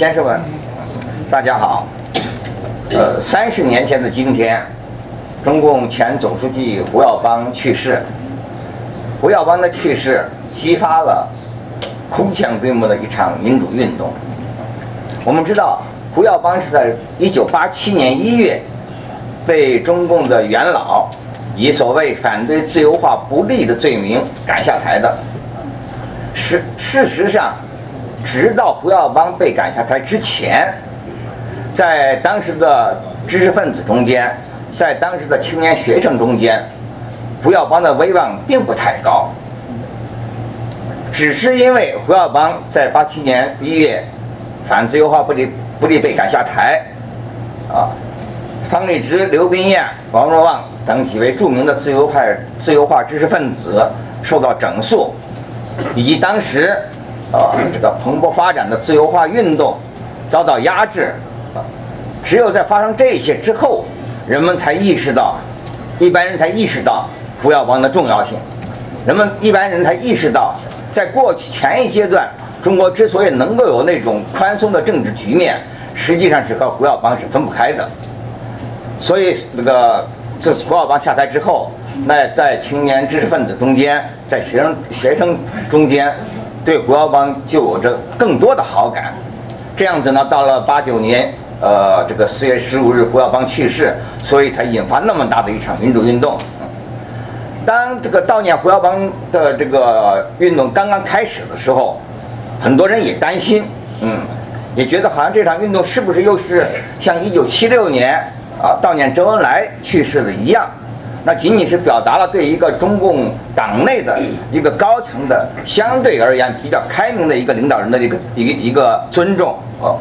先生们，大家好。呃，三十年前的今天，中共前总书记胡耀邦去世。胡耀邦的去世激发了空前规模的一场民主运动。我们知道，胡耀邦是在一九八七年一月被中共的元老以所谓反对自由化不利的罪名赶下台的。事事实上，直到胡耀邦被赶下台之前，在当时的知识分子中间，在当时的青年学生中间，胡耀邦的威望并不太高。只是因为胡耀邦在八七年一月反自由化不利不利被赶下台，啊，方励之、刘宾彦、王若望等几位著名的自由派自由化知识分子受到整肃。以及当时，啊，这个蓬勃发展的自由化运动遭到压制，啊，只有在发生这些之后，人们才意识到，一般人才意识到胡耀邦的重要性，人们一般人才意识到，在过去前一阶段，中国之所以能够有那种宽松的政治局面，实际上是和胡耀邦是分不开的，所以那个自胡耀邦下台之后。那在青年知识分子中间，在学生学生中间，对胡耀邦就有着更多的好感。这样子呢，到了八九年，呃，这个四月十五日，胡耀邦去世，所以才引发那么大的一场民主运动。当这个悼念胡耀邦的这个运动刚刚开始的时候，很多人也担心，嗯，也觉得好像这场运动是不是又是像一九七六年啊悼念周恩来去世的一样。那仅仅是表达了对一个中共党内的一个高层的相对而言比较开明的一个领导人的一个一个一个尊重哦。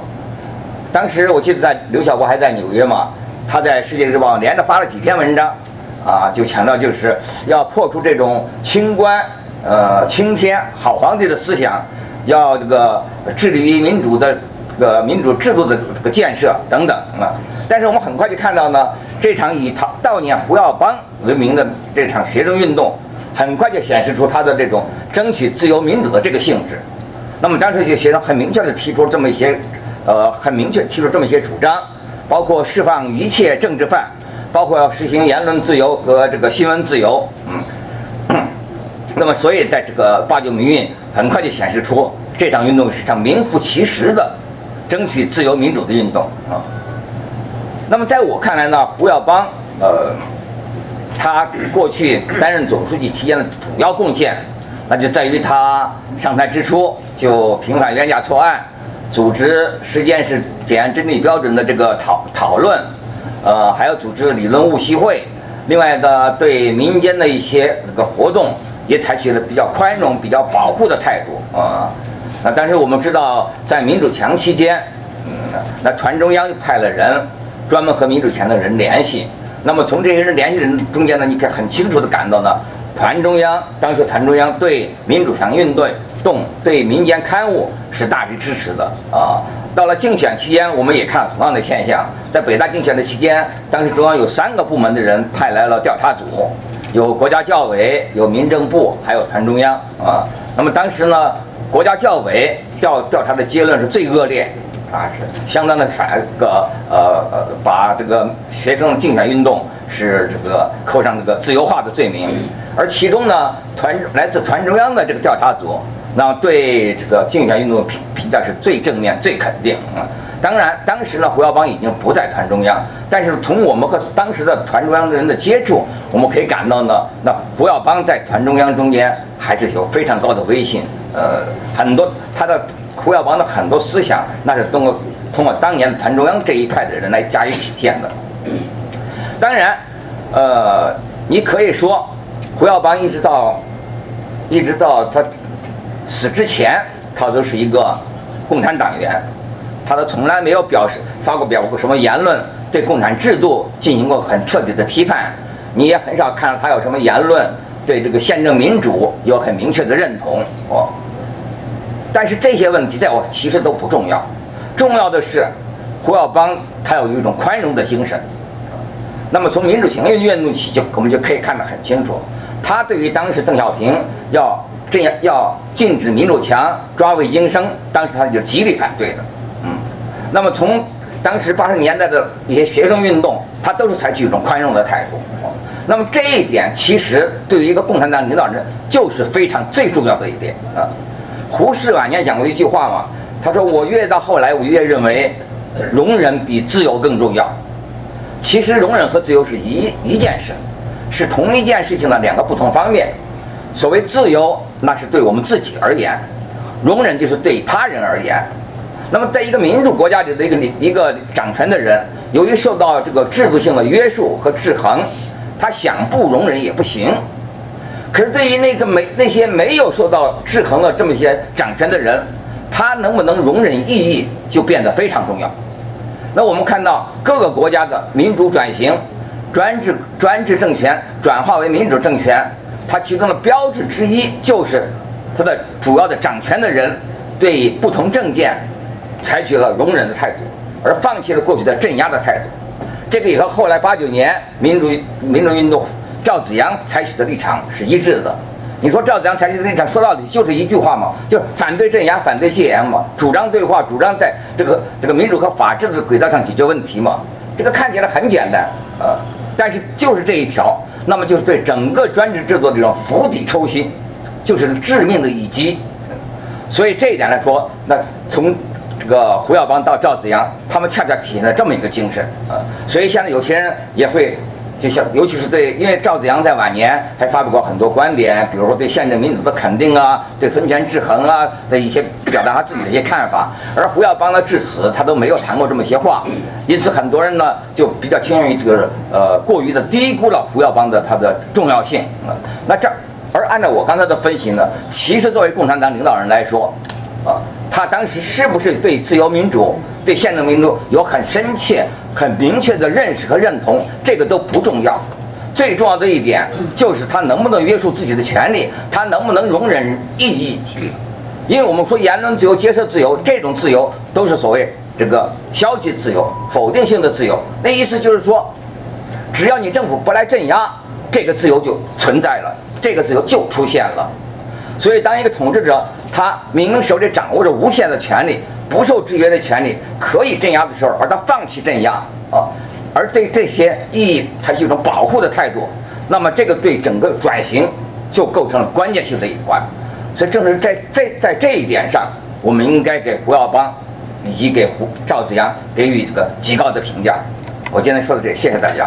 当时我记得在刘晓波还在纽约嘛，他在《世界日报》连着发了几篇文章，啊，就强调就是要破除这种清官呃青天好皇帝的思想，要这个致力于民主的这个民主制度的这个建设等等啊。但是我们很快就看到呢，这场以悼悼念胡耀邦。为名的这场学生运动，很快就显示出他的这种争取自由民主的这个性质。那么当时这些学生很明确地提出这么一些，呃，很明确提出这么一些主张，包括释放一切政治犯，包括要实行言论自由和这个新闻自由。嗯，那么所以在这个八九民运很快就显示出这场运动是场名副其实的争取自由民主的运动啊。那么在我看来呢，胡耀邦，呃。他过去担任总书记期间的主要贡献，那就在于他上台之初就平反冤假错案，组织实践是检验真理标准的这个讨讨论，呃，还要组织理论务习会。另外呢，对民间的一些这个活动也采取了比较宽容、比较保护的态度啊。那但是我们知道，在民主墙期间，嗯，那团中央就派了人专门和民主权的人联系。那么从这些人联系人中间呢，你可以很清楚地感到呢，团中央当时团中央对民主墙运动、动对民间刊物是大力支持的啊。到了竞选期间，我们也看同样的现象。在北大竞选的期间，当时中央有三个部门的人派来了调查组，有国家教委、有民政部，还有团中央啊。那么当时呢，国家教委调调查的结论是最恶劣。啊，是相当的反这个呃呃，把这个学生竞选运动是这个扣上这个自由化的罪名，而其中呢，团来自团中央的这个调查组，那对这个竞选运动评评价是最正面、最肯定啊。当然，当时呢，胡耀邦已经不在团中央，但是从我们和当时的团中央的人的接触，我们可以感到呢，那胡耀邦在团中央中间还是有非常高的威信，呃，很多他的。胡耀邦的很多思想，那是通过通过当年团中央这一派的人来加以体现的。当然，呃，你可以说，胡耀邦一直到一直到他死之前，他都是一个共产党员，他都从来没有表示发过表过什么言论，对共产制度进行过很彻底的批判。你也很少看到他有什么言论对这个宪政民主有很明确的认同哦。但是这些问题在我其实都不重要，重要的是胡耀邦他有一种宽容的精神。那么从民主墙运动起就我们就可以看得很清楚，他对于当时邓小平要这样要禁止民主墙抓魏京生，当时他就极力反对的，嗯，那么从当时八十年代的一些学生运动，他都是采取一种宽容的态度。那么这一点其实对于一个共产党领导人就是非常最重要的一点啊。胡适晚年讲过一句话嘛，他说：“我越到后来，我越认为容忍比自由更重要。”其实容忍和自由是一一件事，是同一件事情的两个不同方面。所谓自由，那是对我们自己而言；容忍就是对他人而言。那么，在一个民主国家里的一个一个掌权的人，由于受到这个制度性的约束和制衡，他想不容忍也不行。可是，对于那个没那些没有受到制衡的这么一些掌权的人，他能不能容忍异议，就变得非常重要。那我们看到各个国家的民主转型、专制专制政权转化为民主政权，它其中的标志之一就是它的主要的掌权的人对不同政见采取了容忍的态度，而放弃了过去的镇压的态度。这个也和后来八九年民主民主运动赵子阳采取的立场是一致的。你说赵子阳采取的立场，说到底就是一句话嘛，就是反对镇压、反对戒严嘛，主张对话，主张在这个这个民主和法治的轨道上解决问题嘛。这个看起来很简单，呃，但是就是这一条，那么就是对整个专制制度的这种釜底抽薪，就是致命的一击。所以这一点来说，那从这个胡耀邦到赵子阳，他们恰恰体现了这么一个精神啊。所以现在有些人也会。就像，尤其是对，因为赵子阳在晚年还发表过很多观点，比如说对宪政民主的肯定啊，对分权制衡啊的一些表达他自己的一些看法。而胡耀邦呢，至此他都没有谈过这么些话，因此很多人呢就比较倾向于这个呃过于的低估了胡耀邦的他的重要性啊。那这，而按照我刚才的分析呢，其实作为共产党领导人来说，啊，他当时是不是对自由民主？对宪政民主有很深切、很明确的认识和认同，这个都不重要。最重要的一点就是他能不能约束自己的权利，他能不能容忍异议。因为我们说言论自由、接受自由，这种自由都是所谓这个消极自由、否定性的自由。那意思就是说，只要你政府不来镇压，这个自由就存在了，这个自由就出现了。所以，当一个统治者他明明手里掌握着无限的权利。不受制约的权利可以镇压的时候，而他放弃镇压啊，而对这些意义采取一种保护的态度，那么这个对整个转型就构成了关键性的一环。所以正是在在在这一点上，我们应该给胡耀邦以及给胡赵子阳给予这个极高的评价。我今天说到这里，谢谢大家。